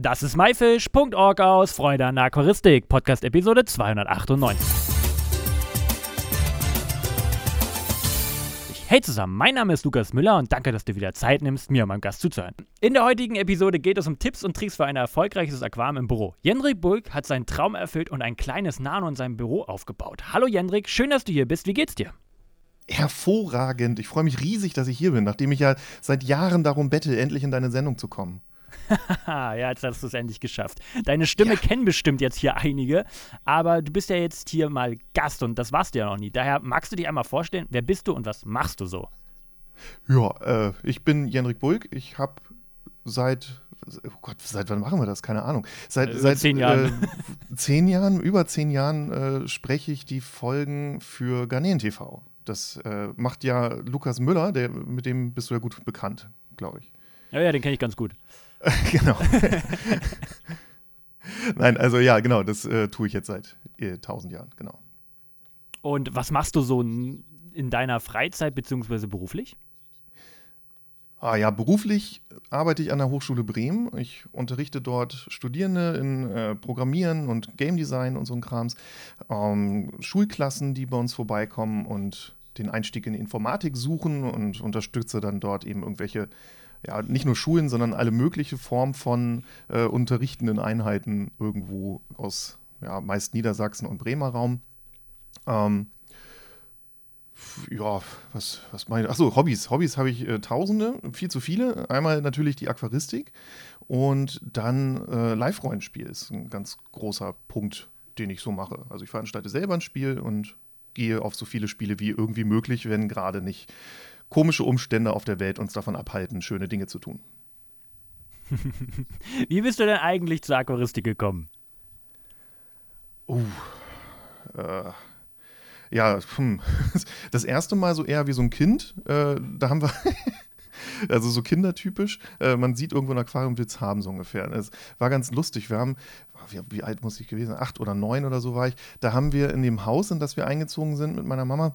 Das ist myfish.org aus Freude an der Aquaristik, Podcast Episode 298. Hey zusammen, mein Name ist Lukas Müller und danke, dass du wieder Zeit nimmst, mir und meinem Gast zuzuhören. In der heutigen Episode geht es um Tipps und Tricks für ein erfolgreiches Aquarium im Büro. Jendrik Bulk hat seinen Traum erfüllt und ein kleines Nano in seinem Büro aufgebaut. Hallo Jendrik, schön, dass du hier bist. Wie geht's dir? Hervorragend. Ich freue mich riesig, dass ich hier bin, nachdem ich ja seit Jahren darum bette, endlich in deine Sendung zu kommen. ja, jetzt hast du es endlich geschafft. Deine Stimme ja. kennen bestimmt jetzt hier einige, aber du bist ja jetzt hier mal Gast und das warst du ja noch nie. Daher magst du dich einmal vorstellen, wer bist du und was machst du so? Ja, äh, ich bin Jenrik Bulk. Ich habe seit oh Gott, seit wann machen wir das? Keine Ahnung. Seit, äh, seit zehn Jahren. Äh, zehn Jahren, über zehn Jahren äh, spreche ich die Folgen für Garnelen TV. Das äh, macht ja Lukas Müller, der, mit dem bist du ja gut bekannt, glaube ich. Ja, ja, den kenne ich ganz gut. genau. Nein, also ja, genau, das äh, tue ich jetzt seit äh, tausend Jahren, genau. Und was machst du so in deiner Freizeit bzw. beruflich? Ah ja, beruflich arbeite ich an der Hochschule Bremen. Ich unterrichte dort Studierende in äh, Programmieren und Game Design und so ein Krams. Ähm, Schulklassen, die bei uns vorbeikommen und den Einstieg in Informatik suchen und unterstütze dann dort eben irgendwelche ja, nicht nur Schulen, sondern alle mögliche Formen von äh, unterrichtenden Einheiten irgendwo aus ja, meist Niedersachsen und Bremer Raum. Ähm, ja, was, was meine ich? Achso, Hobbys. Hobbys habe ich äh, tausende, viel zu viele. Einmal natürlich die Aquaristik und dann äh, Live-Rollenspiel ist ein ganz großer Punkt, den ich so mache. Also ich veranstalte selber ein Spiel und gehe auf so viele Spiele wie irgendwie möglich, wenn gerade nicht komische Umstände auf der Welt uns davon abhalten, schöne Dinge zu tun. Wie bist du denn eigentlich zur Aquaristik gekommen? Uh, äh, ja, hm. das erste Mal so eher wie so ein Kind. Äh, da haben wir, also so kindertypisch, äh, man sieht irgendwo ein Aquarium, will es haben, so ungefähr. Es war ganz lustig. Wir haben, wie, wie, alt muss ich gewesen sein? Acht oder neun oder so war ich. Da haben wir in dem Haus, in das wir eingezogen sind mit meiner Mama,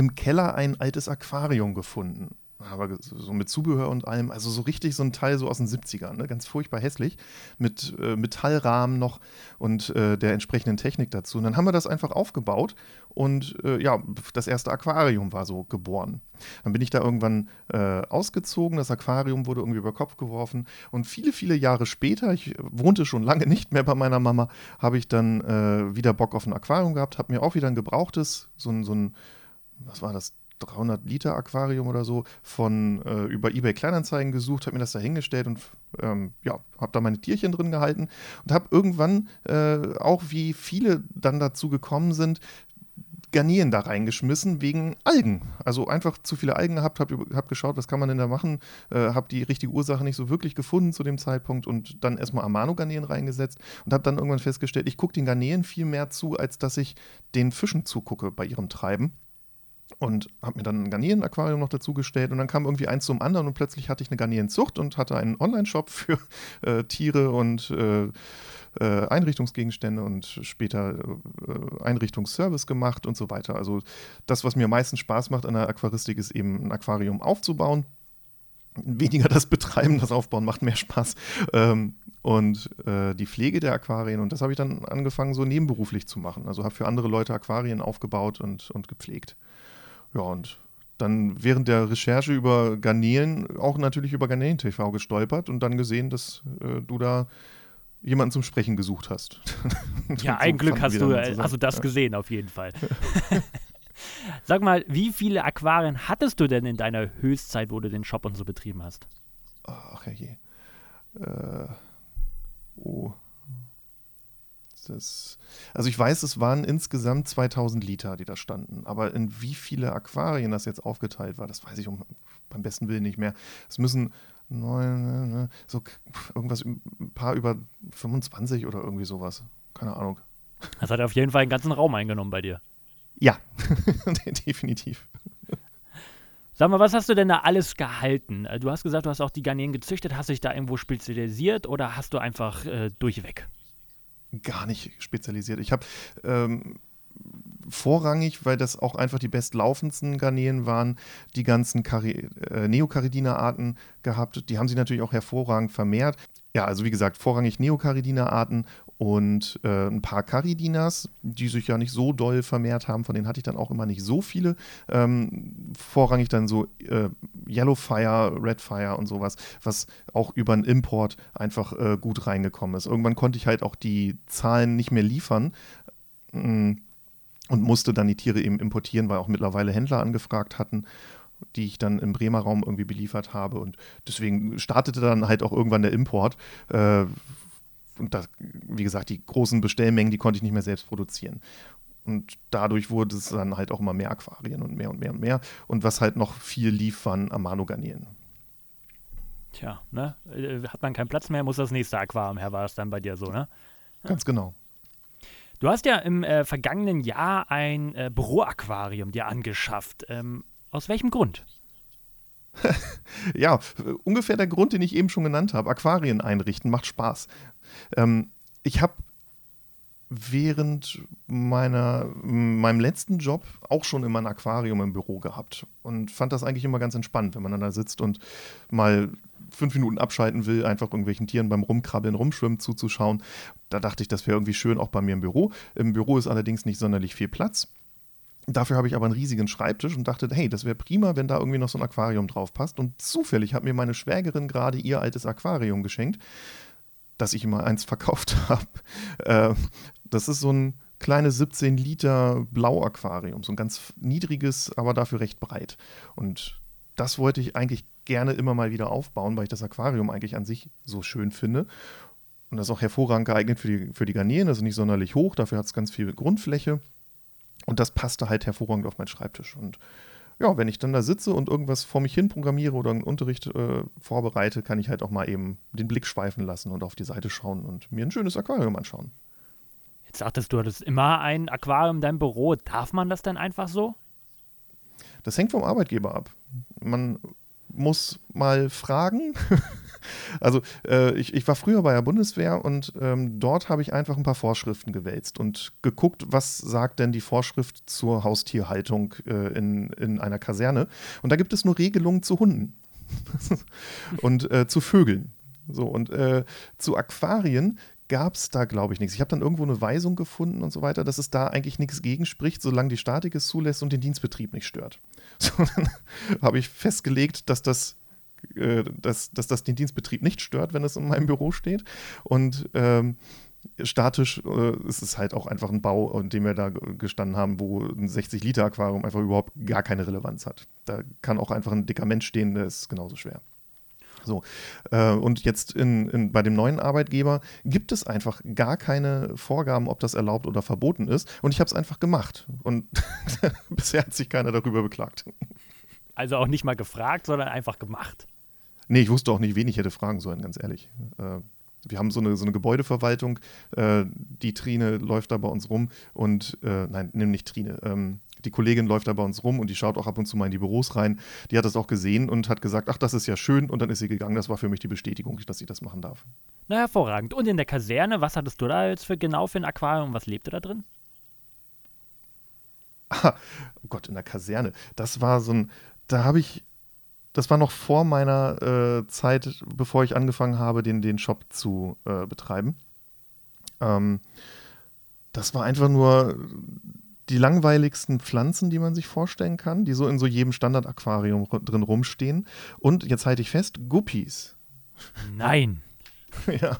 im Keller ein altes Aquarium gefunden. Aber so mit Zubehör und allem, also so richtig so ein Teil so aus den 70ern, ne? ganz furchtbar hässlich, mit äh, Metallrahmen noch und äh, der entsprechenden Technik dazu. Und dann haben wir das einfach aufgebaut und äh, ja, das erste Aquarium war so geboren. Dann bin ich da irgendwann äh, ausgezogen, das Aquarium wurde irgendwie über Kopf geworfen und viele, viele Jahre später, ich wohnte schon lange nicht mehr bei meiner Mama, habe ich dann äh, wieder Bock auf ein Aquarium gehabt, habe mir auch wieder ein gebrauchtes, so ein, so ein was war das, 300 Liter Aquarium oder so von äh, über eBay Kleinanzeigen gesucht, habe mir das da hingestellt und ähm, ja, habe da meine Tierchen drin gehalten und habe irgendwann äh, auch wie viele dann dazu gekommen sind, Garnelen da reingeschmissen wegen Algen. Also einfach zu viele Algen gehabt, habe hab geschaut, was kann man denn da machen, äh, habe die richtige Ursache nicht so wirklich gefunden zu dem Zeitpunkt und dann erstmal Amano-Garnelen reingesetzt und habe dann irgendwann festgestellt, ich gucke den Garnelen viel mehr zu, als dass ich den Fischen zugucke bei ihrem Treiben und habe mir dann ein Garnelen-Aquarium noch dazugestellt und dann kam irgendwie eins zum anderen und plötzlich hatte ich eine Garnelenzucht und hatte einen Online-Shop für äh, Tiere und äh, äh, Einrichtungsgegenstände und später äh, Einrichtungsservice gemacht und so weiter. Also das, was mir meistens Spaß macht an der Aquaristik, ist eben ein Aquarium aufzubauen. Weniger das Betreiben, das Aufbauen macht mehr Spaß. Ähm, und äh, die Pflege der Aquarien. Und das habe ich dann angefangen, so nebenberuflich zu machen. Also habe für andere Leute Aquarien aufgebaut und, und gepflegt. Ja, und dann während der Recherche über Garnelen auch natürlich über Garnelen TV gestolpert und dann gesehen, dass äh, du da jemanden zum Sprechen gesucht hast. ja, ein so Glück hast du also das ja. gesehen auf jeden Fall. Sag mal, wie viele Aquarien hattest du denn in deiner Höchstzeit, wo du den Shop und so betrieben hast? Ach je. Äh, oh, das, also ich weiß, es waren insgesamt 2000 Liter, die da standen. Aber in wie viele Aquarien das jetzt aufgeteilt war, das weiß ich um, beim besten Willen nicht mehr. Es müssen neun, ne, ne, so irgendwas, ein paar über 25 oder irgendwie sowas. Keine Ahnung. Das hat auf jeden Fall einen ganzen Raum eingenommen bei dir. Ja, definitiv. Sag mal, was hast du denn da alles gehalten? Äh, du hast gesagt, du hast auch die Garnelen gezüchtet. Hast du dich da irgendwo spezialisiert oder hast du einfach äh, durchweg? Gar nicht spezialisiert. Ich habe ähm, vorrangig, weil das auch einfach die bestlaufendsten Garnelen waren, die ganzen äh, Neocaridina-Arten gehabt. Die haben sich natürlich auch hervorragend vermehrt. Ja, also wie gesagt, vorrangig Neocaridina-Arten und äh, ein paar Caridinas, die sich ja nicht so doll vermehrt haben. Von denen hatte ich dann auch immer nicht so viele. Ähm, vorrangig dann so äh, Yellowfire, Redfire und sowas, was auch über einen Import einfach äh, gut reingekommen ist. Irgendwann konnte ich halt auch die Zahlen nicht mehr liefern. Mm, und musste dann die Tiere eben importieren, weil auch mittlerweile Händler angefragt hatten die ich dann im Bremer Raum irgendwie beliefert habe. Und deswegen startete dann halt auch irgendwann der Import. Äh, und das, wie gesagt, die großen Bestellmengen, die konnte ich nicht mehr selbst produzieren. Und dadurch wurde es dann halt auch immer mehr Aquarien und mehr und mehr und mehr. Und was halt noch viel lief, waren Amano-Garnelen. Tja, ne? Äh, hat man keinen Platz mehr, muss das nächste Aquarium her, war es dann bei dir so, ne? Ganz genau. Du hast ja im äh, vergangenen Jahr ein äh, Büroaquarium dir angeschafft. Ähm, aus welchem Grund? ja, ungefähr der Grund, den ich eben schon genannt habe. Aquarien einrichten macht Spaß. Ähm, ich habe während meiner, meinem letzten Job auch schon immer ein Aquarium im Büro gehabt und fand das eigentlich immer ganz entspannt, wenn man dann da sitzt und mal fünf Minuten abschalten will, einfach irgendwelchen Tieren beim Rumkrabbeln, Rumschwimmen zuzuschauen. Da dachte ich, das wäre irgendwie schön auch bei mir im Büro. Im Büro ist allerdings nicht sonderlich viel Platz. Dafür habe ich aber einen riesigen Schreibtisch und dachte, hey, das wäre prima, wenn da irgendwie noch so ein Aquarium drauf passt. Und zufällig hat mir meine Schwägerin gerade ihr altes Aquarium geschenkt, das ich immer eins verkauft habe. Äh, das ist so ein kleines 17 Liter Blau-Aquarium, so ein ganz niedriges, aber dafür recht breit. Und das wollte ich eigentlich gerne immer mal wieder aufbauen, weil ich das Aquarium eigentlich an sich so schön finde. Und das ist auch hervorragend geeignet für die, für die Garnelen, also nicht sonderlich hoch, dafür hat es ganz viel Grundfläche. Und das passte halt hervorragend auf meinen Schreibtisch. Und ja, wenn ich dann da sitze und irgendwas vor mich hin programmiere oder einen Unterricht äh, vorbereite, kann ich halt auch mal eben den Blick schweifen lassen und auf die Seite schauen und mir ein schönes Aquarium anschauen. Jetzt sagtest du, du hattest immer ein Aquarium in deinem Büro. Darf man das denn einfach so? Das hängt vom Arbeitgeber ab. Man muss mal fragen. Also äh, ich, ich war früher bei der Bundeswehr und ähm, dort habe ich einfach ein paar Vorschriften gewälzt und geguckt, was sagt denn die Vorschrift zur Haustierhaltung äh, in, in einer Kaserne. Und da gibt es nur Regelungen zu Hunden und äh, zu Vögeln. So, und äh, zu Aquarien gab es da, glaube ich, nichts. Ich habe dann irgendwo eine Weisung gefunden und so weiter, dass es da eigentlich nichts gegenspricht, solange die Statik es zulässt und den Dienstbetrieb nicht stört. So, dann habe ich festgelegt, dass das äh, dass, dass das den Dienstbetrieb nicht stört, wenn es in meinem Büro steht. Und ähm, statisch äh, ist es halt auch einfach ein Bau, in dem wir da gestanden haben, wo ein 60-Liter-Aquarium einfach überhaupt gar keine Relevanz hat. Da kann auch einfach ein dicker Mensch stehen, der ist genauso schwer. So, äh, und jetzt in, in, bei dem neuen Arbeitgeber gibt es einfach gar keine Vorgaben, ob das erlaubt oder verboten ist. Und ich habe es einfach gemacht. Und bisher hat sich keiner darüber beklagt. Also auch nicht mal gefragt, sondern einfach gemacht. Nee, ich wusste auch nicht, wen ich hätte fragen sollen, ganz ehrlich. Äh, wir haben so eine, so eine Gebäudeverwaltung, äh, die Trine läuft da bei uns rum und, nein, nimm nicht Trine, ähm, die Kollegin läuft da bei uns rum und die schaut auch ab und zu mal in die Büros rein. Die hat das auch gesehen und hat gesagt, ach, das ist ja schön und dann ist sie gegangen. Das war für mich die Bestätigung, dass sie das machen darf. Na, hervorragend. Und in der Kaserne, was hattest du da jetzt für genau für ein Aquarium? Was lebte da drin? Ah, oh Gott, in der Kaserne. Das war so ein, da habe ich, das war noch vor meiner äh, Zeit, bevor ich angefangen habe, den, den Shop zu äh, betreiben. Ähm, das war einfach nur die langweiligsten Pflanzen, die man sich vorstellen kann, die so in so jedem Standard-Aquarium drin rumstehen. Und jetzt halte ich fest, Guppies. Nein. ja.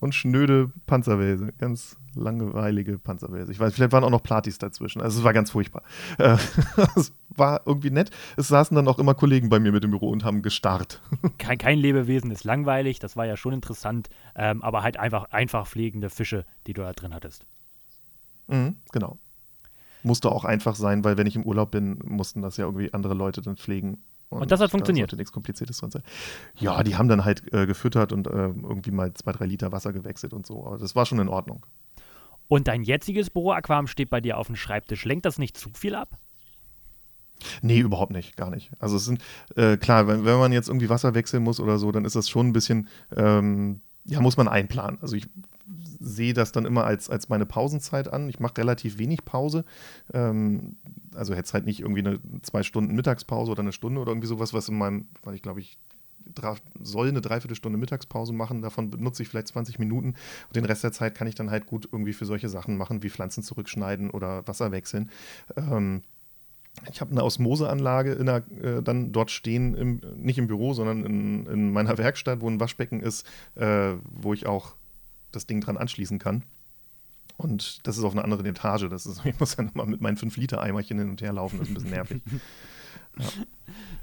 Und schnöde Panzerwälse. Ganz langweilige Panzerwälse. Ich weiß, vielleicht waren auch noch Platis dazwischen. Also es war ganz furchtbar. Äh, es war irgendwie nett. Es saßen dann auch immer Kollegen bei mir mit im Büro und haben gestarrt. Kein, kein Lebewesen ist langweilig, das war ja schon interessant, ähm, aber halt einfach, einfach pflegende Fische, die du da drin hattest. Mhm, genau. Musste auch einfach sein, weil wenn ich im Urlaub bin, mussten das ja irgendwie andere Leute dann pflegen. Und, und das hat funktioniert. Da nichts Kompliziertes drin sein. Ja, die haben dann halt äh, gefüttert und äh, irgendwie mal zwei, drei Liter Wasser gewechselt und so. Aber das war schon in Ordnung. Und dein jetziges Büroaquarium steht bei dir auf dem Schreibtisch. Lenkt das nicht zu viel ab? Nee, überhaupt nicht, gar nicht. Also es sind, äh, klar, wenn, wenn man jetzt irgendwie Wasser wechseln muss oder so, dann ist das schon ein bisschen, ähm, ja, muss man einplanen. Also ich sehe das dann immer als, als meine Pausenzeit an. Ich mache relativ wenig Pause. Ähm, also jetzt halt nicht irgendwie eine zwei Stunden Mittagspause oder eine Stunde oder irgendwie sowas, was in meinem, weil ich glaube ich soll eine Dreiviertelstunde Mittagspause machen, davon benutze ich vielleicht 20 Minuten und den Rest der Zeit kann ich dann halt gut irgendwie für solche Sachen machen, wie Pflanzen zurückschneiden oder Wasser wechseln. Ähm, ich habe eine Osmoseanlage in der, äh, dann dort stehen, im, nicht im Büro, sondern in, in, meiner Werkstatt, wo ein Waschbecken ist, äh, wo ich auch das Ding dran anschließen kann. Und das ist auf einer anderen Etage. Das ist, ich muss dann immer mit meinen 5-Liter-Eimerchen hin und her laufen. Das ist ein bisschen nervig. Ja.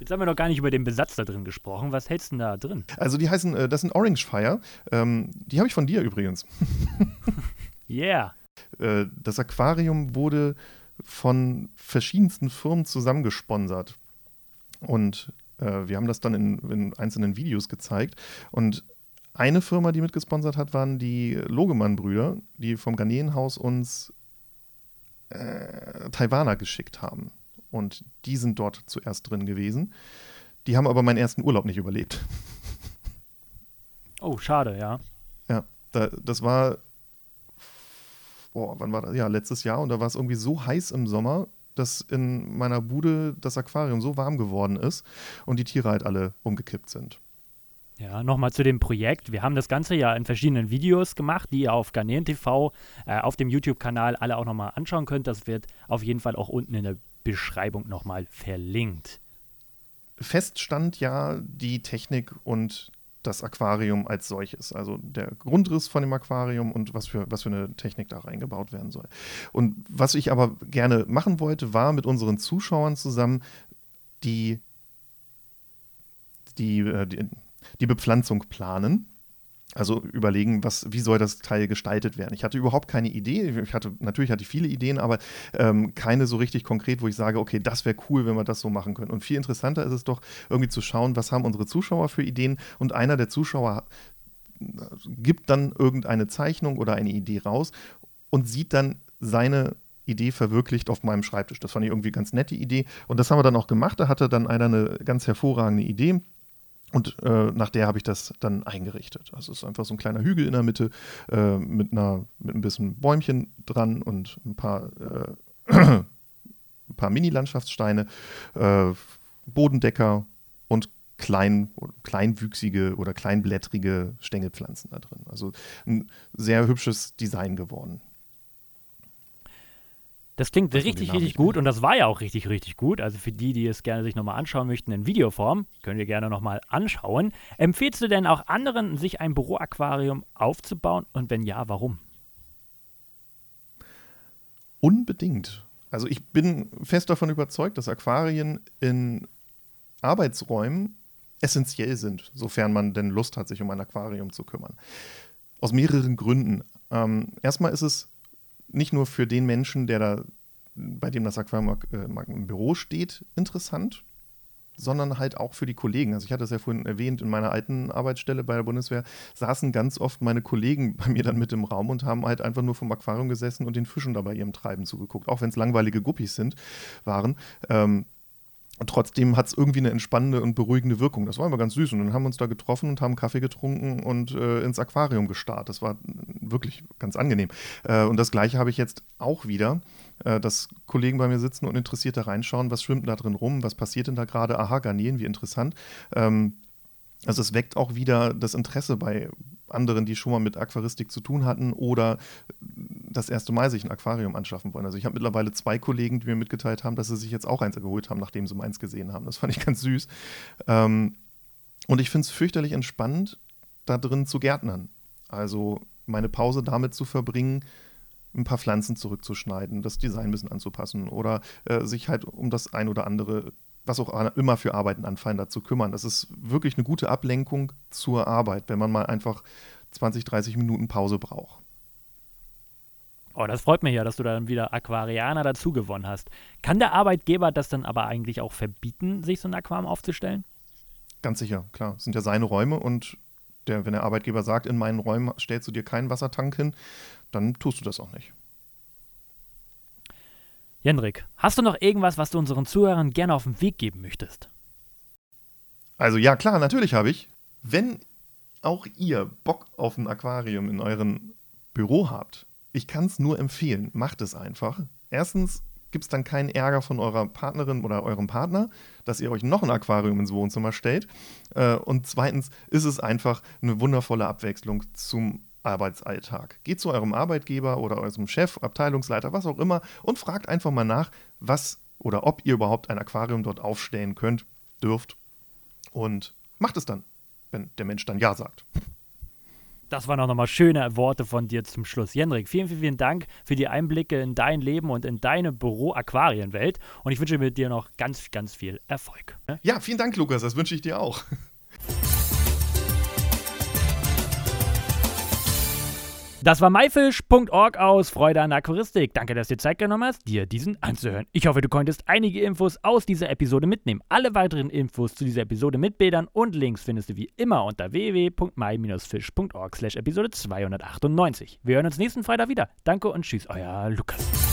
Jetzt haben wir noch gar nicht über den Besatz da drin gesprochen. Was hältst du denn da drin? Also die heißen, äh, das sind Orange Fire. Ähm, die habe ich von dir übrigens. yeah. Äh, das Aquarium wurde von verschiedensten Firmen zusammengesponsert. Und äh, wir haben das dann in, in, einzelnen Videos gezeigt. Und eine Firma, die mitgesponsert hat, waren die Logemann-Brüder, die vom Garneenhaus uns äh, Taiwaner geschickt haben. Und die sind dort zuerst drin gewesen. Die haben aber meinen ersten Urlaub nicht überlebt. Oh, schade, ja. Ja, da, das war boah, wann war das? Ja, letztes Jahr und da war es irgendwie so heiß im Sommer, dass in meiner Bude das Aquarium so warm geworden ist und die Tiere halt alle umgekippt sind. Ja, nochmal zu dem Projekt. Wir haben das Ganze ja in verschiedenen Videos gemacht, die ihr auf Garnelen TV äh, auf dem YouTube-Kanal alle auch nochmal anschauen könnt. Das wird auf jeden Fall auch unten in der Beschreibung nochmal verlinkt. Fest stand ja die Technik und das Aquarium als solches. Also der Grundriss von dem Aquarium und was für, was für eine Technik da reingebaut werden soll. Und was ich aber gerne machen wollte, war mit unseren Zuschauern zusammen die, die, äh, die, die Bepflanzung planen also überlegen, was, wie soll das Teil gestaltet werden. Ich hatte überhaupt keine Idee. Ich hatte, natürlich hatte ich viele Ideen, aber ähm, keine so richtig konkret, wo ich sage, okay, das wäre cool, wenn wir das so machen können. Und viel interessanter ist es doch, irgendwie zu schauen, was haben unsere Zuschauer für Ideen. Und einer der Zuschauer äh, gibt dann irgendeine Zeichnung oder eine Idee raus und sieht dann seine Idee verwirklicht auf meinem Schreibtisch. Das fand ich irgendwie ganz nette Idee. Und das haben wir dann auch gemacht. Da hatte dann einer eine ganz hervorragende Idee und äh, nach der habe ich das dann eingerichtet. Also es ist einfach so ein kleiner Hügel in der Mitte äh, mit, einer, mit ein bisschen Bäumchen dran und ein paar, äh, ein paar Mini-Landschaftssteine, äh, Bodendecker und klein, kleinwüchsige oder kleinblättrige Stängelpflanzen da drin. Also ein sehr hübsches Design geworden. Das klingt das richtig, richtig gut und das war ja auch richtig, richtig gut. Also für die, die es gerne sich nochmal anschauen möchten in Videoform, könnt ihr gerne nochmal anschauen. Empfehlst du denn auch anderen, sich ein Büroaquarium aufzubauen und wenn ja, warum? Unbedingt. Also ich bin fest davon überzeugt, dass Aquarien in Arbeitsräumen essentiell sind, sofern man denn Lust hat, sich um ein Aquarium zu kümmern. Aus mehreren Gründen. Ähm, erstmal ist es nicht nur für den Menschen, der da, bei dem das Aquarium äh, im Büro steht, interessant, sondern halt auch für die Kollegen. Also ich hatte es ja vorhin erwähnt, in meiner alten Arbeitsstelle bei der Bundeswehr saßen ganz oft meine Kollegen bei mir dann mit im Raum und haben halt einfach nur vom Aquarium gesessen und den Fischen dabei ihrem Treiben zugeguckt, auch wenn es langweilige Guppies sind, waren. Ähm, und trotzdem hat es irgendwie eine entspannende und beruhigende Wirkung. Das war immer ganz süß. Und dann haben wir uns da getroffen und haben Kaffee getrunken und äh, ins Aquarium gestarrt. Das war wirklich ganz angenehm. Äh, und das Gleiche habe ich jetzt auch wieder, äh, dass Kollegen bei mir sitzen und interessiert da reinschauen, was schwimmt da drin rum, was passiert denn da gerade? Aha, Garnelen, wie interessant. Ähm, also es weckt auch wieder das Interesse bei anderen, die schon mal mit Aquaristik zu tun hatten oder das erste Mal sich ein Aquarium anschaffen wollen. Also ich habe mittlerweile zwei Kollegen, die mir mitgeteilt haben, dass sie sich jetzt auch eins geholt haben, nachdem sie meins gesehen haben. Das fand ich ganz süß. Ähm, und ich finde es fürchterlich entspannend, da drin zu gärtnern. Also meine Pause damit zu verbringen, ein paar Pflanzen zurückzuschneiden, das Design ein bisschen anzupassen oder äh, sich halt um das ein oder andere was auch immer für Arbeiten anfallen, dazu kümmern. Das ist wirklich eine gute Ablenkung zur Arbeit, wenn man mal einfach 20, 30 Minuten Pause braucht. Oh, das freut mich ja, dass du dann wieder Aquarianer dazu gewonnen hast. Kann der Arbeitgeber das dann aber eigentlich auch verbieten, sich so ein Aquarium aufzustellen? Ganz sicher, klar. Es sind ja seine Räume und der, wenn der Arbeitgeber sagt, in meinen Räumen stellst du dir keinen Wassertank hin, dann tust du das auch nicht. Jendrik, hast du noch irgendwas, was du unseren Zuhörern gerne auf den Weg geben möchtest? Also ja, klar, natürlich habe ich. Wenn auch ihr Bock auf ein Aquarium in eurem Büro habt, ich kann es nur empfehlen, macht es einfach. Erstens gibt es dann keinen Ärger von eurer Partnerin oder eurem Partner, dass ihr euch noch ein Aquarium ins Wohnzimmer stellt. Äh, und zweitens ist es einfach eine wundervolle Abwechslung zum Arbeitsalltag. Geht zu eurem Arbeitgeber oder eurem Chef, Abteilungsleiter, was auch immer und fragt einfach mal nach, was oder ob ihr überhaupt ein Aquarium dort aufstellen könnt, dürft und macht es dann, wenn der Mensch dann Ja sagt. Das waren auch nochmal schöne Worte von dir zum Schluss. Jendrik, vielen, vielen, vielen Dank für die Einblicke in dein Leben und in deine Büro-Aquarienwelt. Und ich wünsche dir noch ganz, ganz viel Erfolg. Ja, vielen Dank, Lukas. Das wünsche ich dir auch. Das war myfish.org aus Freude an Aquaristik. Danke, dass du dir Zeit genommen hast, dir diesen anzuhören. Ich hoffe, du konntest einige Infos aus dieser Episode mitnehmen. Alle weiteren Infos zu dieser Episode mit Bildern und Links findest du wie immer unter www.my-fish.org slash Episode 298. Wir hören uns nächsten Freitag wieder. Danke und tschüss, euer Lukas.